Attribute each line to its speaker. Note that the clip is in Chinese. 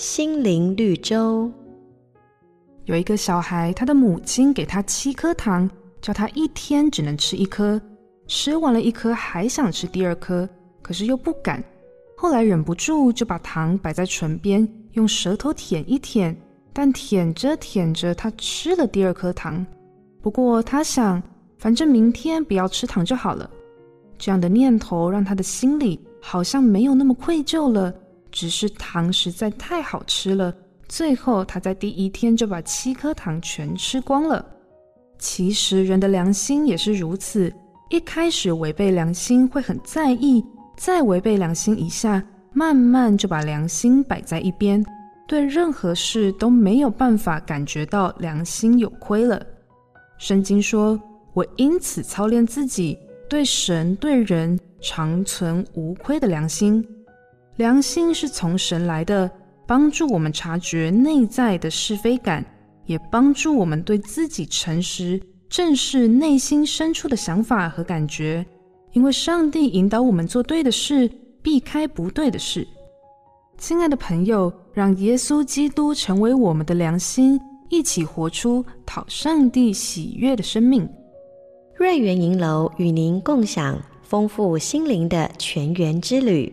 Speaker 1: 心灵绿洲。
Speaker 2: 有一个小孩，他的母亲给他七颗糖，叫他一天只能吃一颗。吃完了一颗，还想吃第二颗，可是又不敢。后来忍不住，就把糖摆在唇边，用舌头舔一舔。但舔着舔着，他吃了第二颗糖。不过他想，反正明天不要吃糖就好了。这样的念头让他的心里好像没有那么愧疚了。只是糖实在太好吃了。最后，他在第一天就把七颗糖全吃光了。其实，人的良心也是如此。一开始违背良心会很在意，再违背良心一下，慢慢就把良心摆在一边，对任何事都没有办法感觉到良心有亏了。圣经说：“我因此操练自己，对神对人常存无亏的良心。良心是从神来的。”帮助我们察觉内在的是非感，也帮助我们对自己诚实，正视内心深处的想法和感觉。因为上帝引导我们做对的事，避开不对的事。亲爱的朋友，让耶稣基督成为我们的良心，一起活出讨上帝喜悦的生命。
Speaker 1: 瑞园银楼与您共享丰富心灵的泉源之旅。